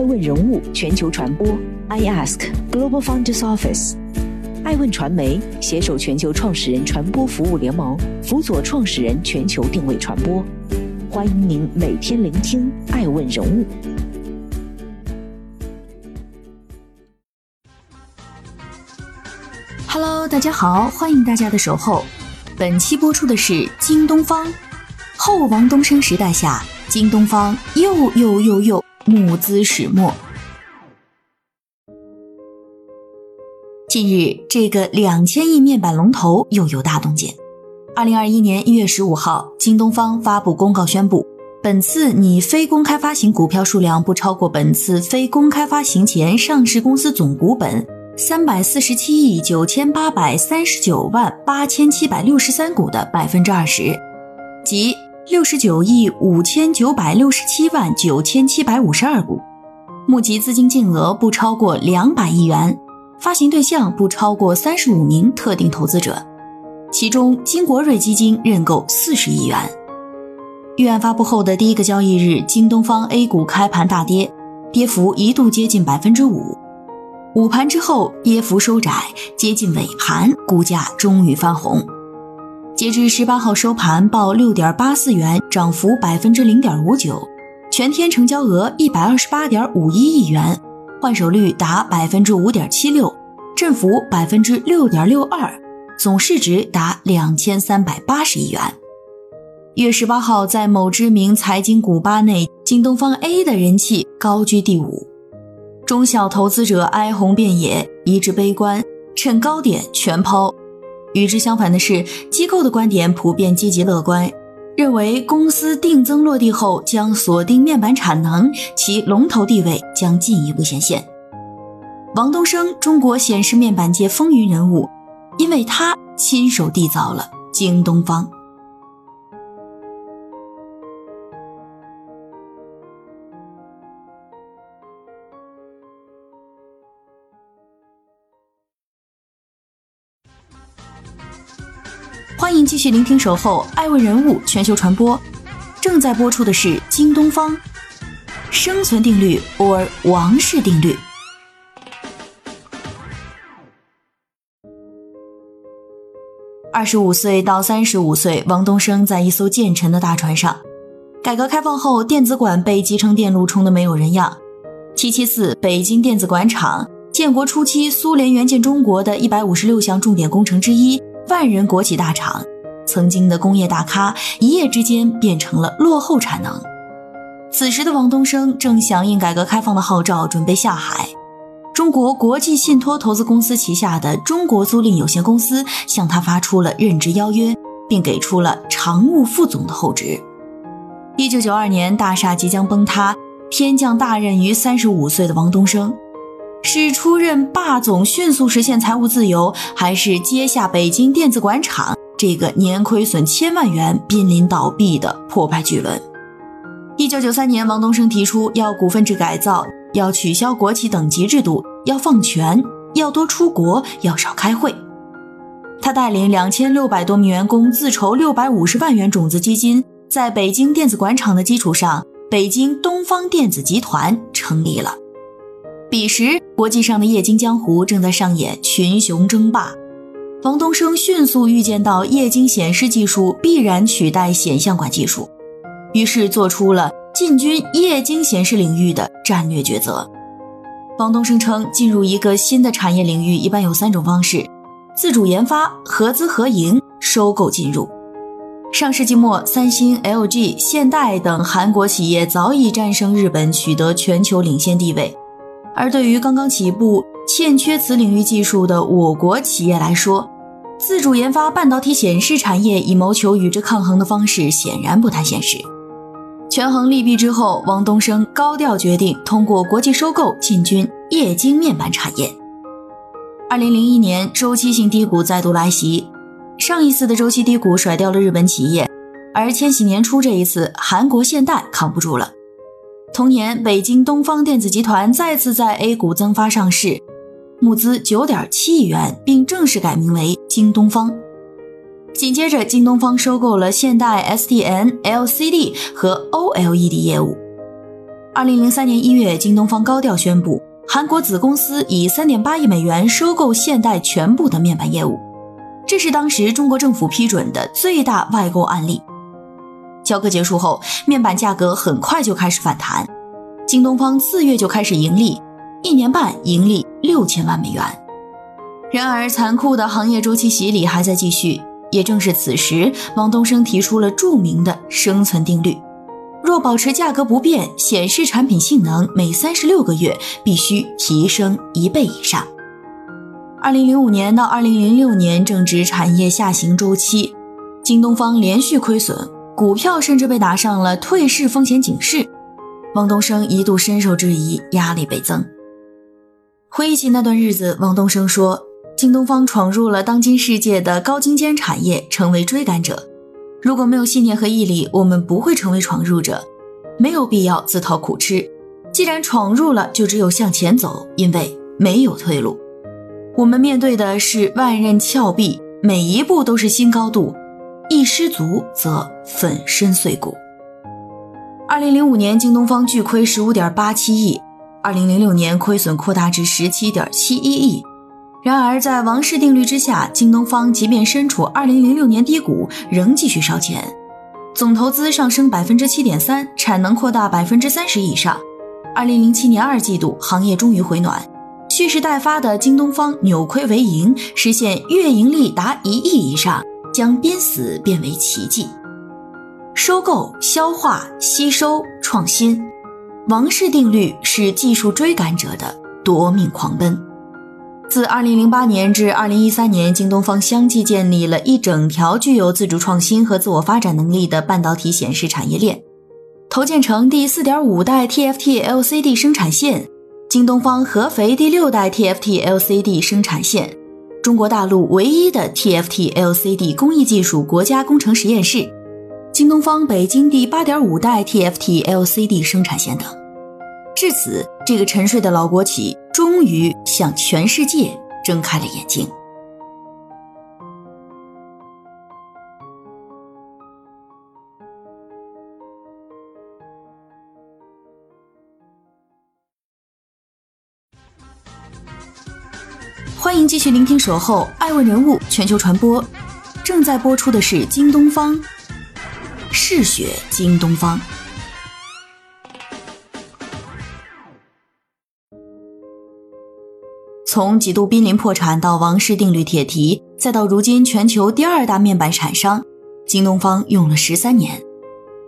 爱问人物全球传播，I Ask Global Founders Office，爱问传媒携手全球创始人传播服务联盟，辅佐创始人全球定位传播。欢迎您每天聆听爱问人物。Hello，大家好，欢迎大家的守候。本期播出的是京东方后王东升时代下，京东方又又又又。募资始末。近日，这个两千亿面板龙头又有大动静。二零二一年一月十五号，京东方发布公告宣布，本次拟非公开发行股票数量不超过本次非公开发行前上市公司总股本三百四十七亿九千八百三十九万八千七百六十三股的百分之二十，即。六十九亿五千九百六十七万九千七百五十二股，募集资金净额不超过两百亿元，发行对象不超过三十五名特定投资者，其中金国瑞基金认购四十亿元。预案发布后的第一个交易日，京东方 A 股开盘大跌，跌幅一度接近百分之五，午盘之后跌幅收窄，接近尾盘，股价终于翻红。截至十八号收盘报六点八四元，涨幅百分之零点五九，全天成交额一百二十八点五一亿元，换手率达百分之五点七六，振幅百分之六点六二，总市值达两千三百八十亿元。月十八号，在某知名财经股吧内，京东方 A 的人气高居第五，中小投资者哀鸿遍野，一致悲观，趁高点全抛。与之相反的是，机构的观点普遍积极乐观，认为公司定增落地后将锁定面板产能，其龙头地位将进一步显现。王东升，中国显示面板界风云人物，因为他亲手缔造了京东方。欢迎继续聆听《守候爱问人物全球传播》，正在播出的是京东方生存定律 or 王氏定律。二十五岁到三十五岁，王东升在一艘建成的大船上。改革开放后，电子管被集成电路冲得没有人样。七七四北京电子管厂，建国初期苏联援建中国的一百五十六项重点工程之一。万人国企大厂，曾经的工业大咖，一夜之间变成了落后产能。此时的王东升正响应改革开放的号召，准备下海。中国国际信托投资公司旗下的中国租赁有限公司向他发出了任职邀约，并给出了常务副总的厚职。一九九二年，大厦即将崩塌，天降大任于三十五岁的王东升。是出任霸总，迅速实现财务自由，还是接下北京电子管厂这个年亏损千万元、濒临倒闭的破败巨轮？一九九三年，王东升提出要股份制改造，要取消国企等级制度，要放权，要多出国，要少开会。他带领两千六百多名员工自筹六百五十万元种子基金，在北京电子管厂的基础上，北京东方电子集团成立了。彼时，国际上的液晶江湖正在上演群雄争霸。王东升迅速预见到液晶显示技术必然取代显像管技术，于是做出了进军液晶显示领域的战略抉择。王东升称，进入一个新的产业领域一般有三种方式：自主研发、合资合营、收购进入。上世纪末，三星、LG、现代等韩国企业早已战胜日本，取得全球领先地位。而对于刚刚起步、欠缺此领域技术的我国企业来说，自主研发半导体显示产业以谋求与之抗衡的方式，显然不太现实。权衡利弊之后，王东升高调决定通过国际收购进军液晶面板产业。二零零一年，周期性低谷再度来袭，上一次的周期低谷甩掉了日本企业，而千禧年初这一次，韩国现代扛不住了。同年，北京东方电子集团再次在 A 股增发上市，募资九点七亿元，并正式改名为京东方。紧接着，京东方收购了现代 SDN、LCD 和 OLED 业务。二零零三年一月，京东方高调宣布，韩国子公司以三点八亿美元收购现代全部的面板业务，这是当时中国政府批准的最大外购案例。交割结束后，面板价格很快就开始反弹，京东方四月就开始盈利，一年半盈利六千万美元。然而，残酷的行业周期洗礼还在继续。也正是此时，王东升提出了著名的生存定律：若保持价格不变，显示产品性能每三十六个月必须提升一倍以上。二零零五年到二零零六年正值产业下行周期，京东方连续亏损，股票甚至被打上了退市风险警示。王东升一度深受质疑，压力倍增。回忆起那段日子，王东升说。京东方闯入了当今世界的高精尖产业，成为追赶者。如果没有信念和毅力，我们不会成为闯入者。没有必要自讨苦吃。既然闯入了，就只有向前走，因为没有退路。我们面对的是万仞峭壁，每一步都是新高度，一失足则粉身碎骨。二零零五年，京东方巨亏十五点八七亿；二零零六年，亏损扩大至十七点七一亿。然而，在王氏定律之下，京东方即便身处2006年低谷，仍继续烧钱，总投资上升百分之七点三，产能扩大百分之三十以上。2007年二季度，行业终于回暖，蓄势待发的京东方扭亏为盈，实现月盈利达一亿以上，将濒死变为奇迹。收购、消化、吸收、创新，王氏定律是技术追赶者的夺命狂奔。自2008年至2013年，京东方相继建立了一整条具有自主创新和自我发展能力的半导体显示产业链，投建成第四点五代 TFT LCD 生产线，京东方合肥第六代 TFT LCD 生产线，中国大陆唯一的 TFT LCD 工艺技术国家工程实验室，京东方北京第八点五代 TFT LCD 生产线等。至此，这个沉睡的老国企。终于向全世界睁开了眼睛。欢迎继续聆听《守候爱问人物全球传播》，正在播出的是京东方，嗜血京东方。从几度濒临破产到王室定律铁蹄，再到如今全球第二大面板厂商，京东方用了十三年。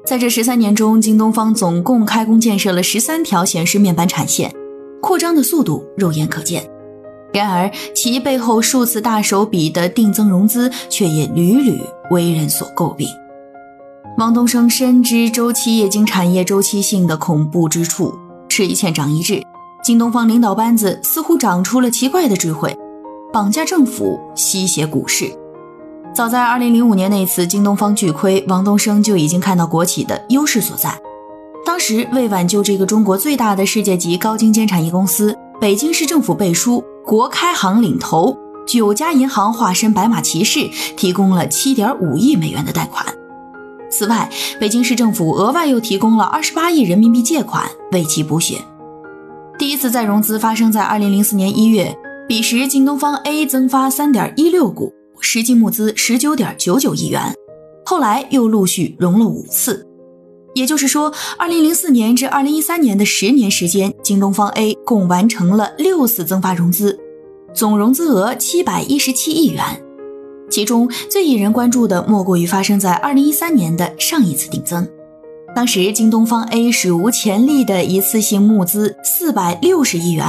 在这十三年中，京东方总共开工建设了十三条显示面板产线，扩张的速度肉眼可见。然而，其背后数次大手笔的定增融资，却也屡屡为人所诟病。王东升深知周期液晶产业周期性的恐怖之处，吃一堑长一智。京东方领导班子似乎长出了奇怪的智慧，绑架政府，吸血股市。早在2005年那次京东方巨亏，王东升就已经看到国企的优势所在。当时为挽救这个中国最大的世界级高精尖产业公司，北京市政府背书，国开行领投，九家银行化身白马骑士，提供了7.5亿美元的贷款。此外，北京市政府额外又提供了28亿人民币借款，为其补血。第一次再融资发生在二零零四年一月，彼时京东方 A 增发三点一六股，实际募资十九点九九亿元。后来又陆续融了五次，也就是说，二零零四年至二零一三年的十年时间，京东方 A 共完成了六次增发融资，总融资额七百一十七亿元。其中最引人关注的，莫过于发生在二零一三年的上一次定增。当时京东方 A 史无前例的一次性募资四百六十亿元，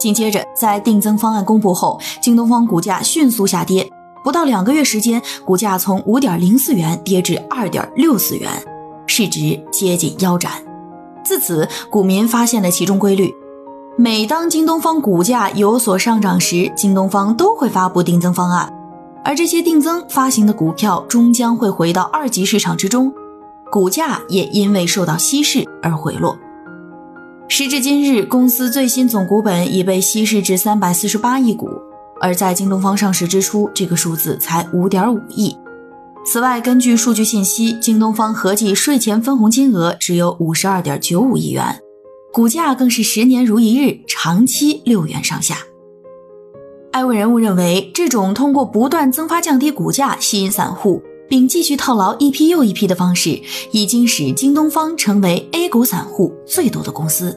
紧接着在定增方案公布后，京东方股价迅速下跌，不到两个月时间，股价从五点零四元跌至二点六四元，市值接近腰斩。自此，股民发现了其中规律：每当京东方股价有所上涨时，京东方都会发布定增方案，而这些定增发行的股票终将会回到二级市场之中。股价也因为受到稀释而回落。时至今日，公司最新总股本已被稀释至三百四十八亿股，而在京东方上市之初，这个数字才五点五亿。此外，根据数据信息，京东方合计税前分红金额只有五十二点九五亿元，股价更是十年如一日，长期六元上下。艾问人物认为，这种通过不断增发降低股价吸引散户，并继续套牢一批又一批的方式，已经使京东方成为 A 股散户最多的公司。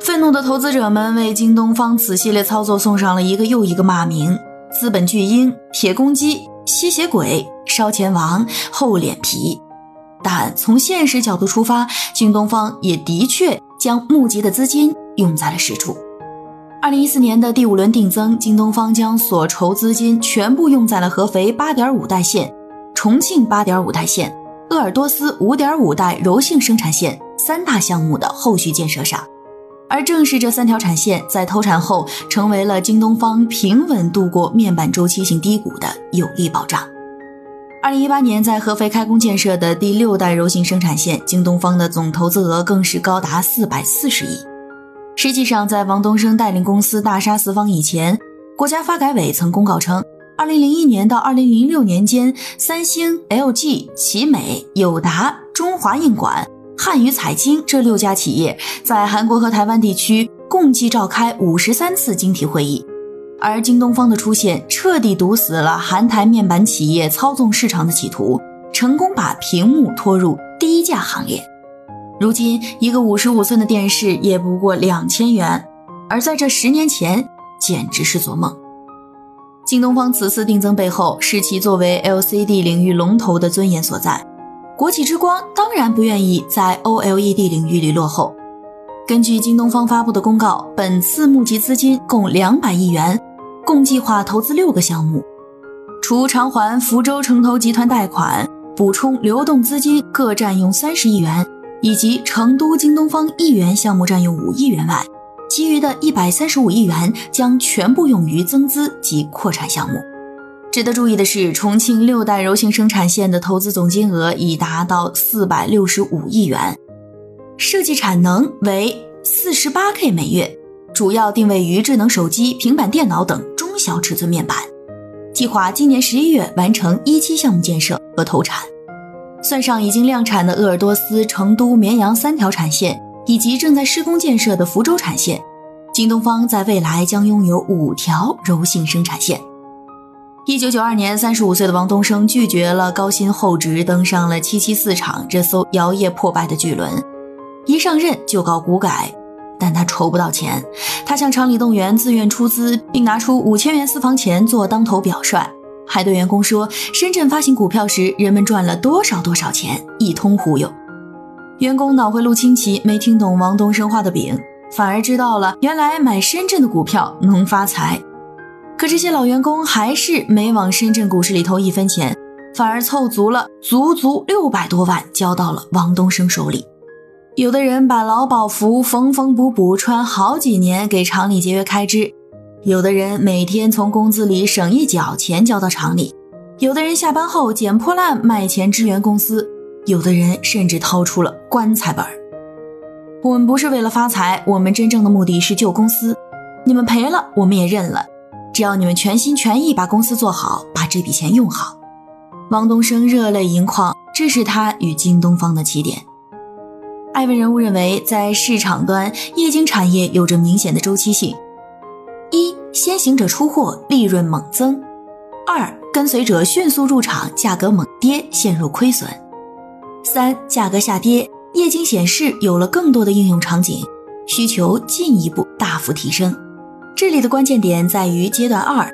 愤怒的投资者们为京东方此系列操作送上了一个又一个骂名：资本巨婴、铁公鸡、吸血鬼、烧钱王、厚脸皮。但从现实角度出发，京东方也的确将募集的资金用在了实处。二零一四年的第五轮定增，京东方将所筹资金全部用在了合肥八点五代线、重庆八点五代线、鄂尔多斯五点五代柔性生产线三大项目的后续建设上，而正是这三条产线在投产后，成为了京东方平稳度过面板周期性低谷的有力保障。二零一八年在合肥开工建设的第六代柔性生产线，京东方的总投资额更是高达四百四十亿。实际上，在王东升带领公司大杀四方以前，国家发改委曾公告称，2001年到2006年间，三星、LG、奇美、友达、中华印管、汉语彩晶这六家企业在韩国和台湾地区共计召开五十三次晶体会议，而京东方的出现彻底堵死了韩台面板企业操纵市场的企图，成功把屏幕拖入低价行列。如今，一个五十五寸的电视也不过两千元，而在这十年前，简直是做梦。京东方此次定增背后，是其作为 LCD 领域龙头的尊严所在。国企之光当然不愿意在 OLED 领域里落后。根据京东方发布的公告，本次募集资金共两百亿元，共计划投资六个项目，除偿还福州城投集团贷款、补充流动资金各占用三十亿元。以及成都京东方亿元项目占用五亿元外，其余的一百三十五亿元将全部用于增资及扩产项目。值得注意的是，重庆六代柔性生产线的投资总金额已达到四百六十五亿元，设计产能为四十八 K 每月，主要定位于智能手机、平板电脑等小尺寸面板。计划今年十一月完成一期项目建设和投产。算上已经量产的鄂尔多斯、成都、绵阳三条产线，以及正在施工建设的福州产线，京东方在未来将拥有五条柔性生产线。一九九二年，三十五岁的王东升拒绝了高薪厚职，登上了七七四厂这艘摇曳破败的巨轮，一上任就搞股改，但他筹不到钱，他向厂里动员，自愿出资，并拿出五千元私房钱做当头表率。还对员工说，深圳发行股票时，人们赚了多少多少钱，一通忽悠。员工脑回路清奇，没听懂王东升画的饼，反而知道了原来买深圳的股票能发财。可这些老员工还是没往深圳股市里投一分钱，反而凑足了足足六百多万交到了王东升手里。有的人把劳保服缝缝补补穿好几年，给厂里节约开支。有的人每天从工资里省一角钱交到厂里，有的人下班后捡破烂卖钱支援公司，有的人甚至掏出了棺材本。我们不是为了发财，我们真正的目的是救公司。你们赔了，我们也认了，只要你们全心全意把公司做好，把这笔钱用好。王东升热泪盈眶，这是他与京东方的起点。艾文人物认为，在市场端，液晶产业有着明显的周期性。一先行者出货，利润猛增；二跟随者迅速入场，价格猛跌，陷入亏损；三价格下跌，液晶显示有了更多的应用场景，需求进一步大幅提升。这里的关键点在于阶段二，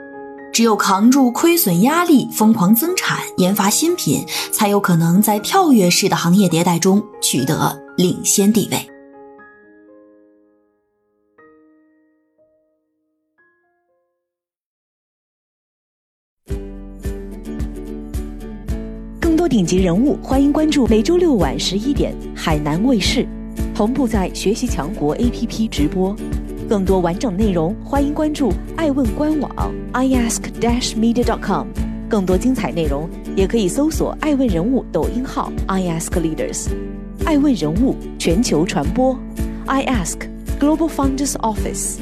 只有扛住亏损压力，疯狂增产，研发新品，才有可能在跳跃式的行业迭代中取得领先地位。更多顶级人物，欢迎关注每周六晚十一点海南卫视，同步在学习强国 APP 直播。更多完整内容，欢迎关注爱问官网 iask-media.com。更多精彩内容，也可以搜索爱问人物抖音号 iaskleaders。爱问人物全球传播，iask Global Founders Office。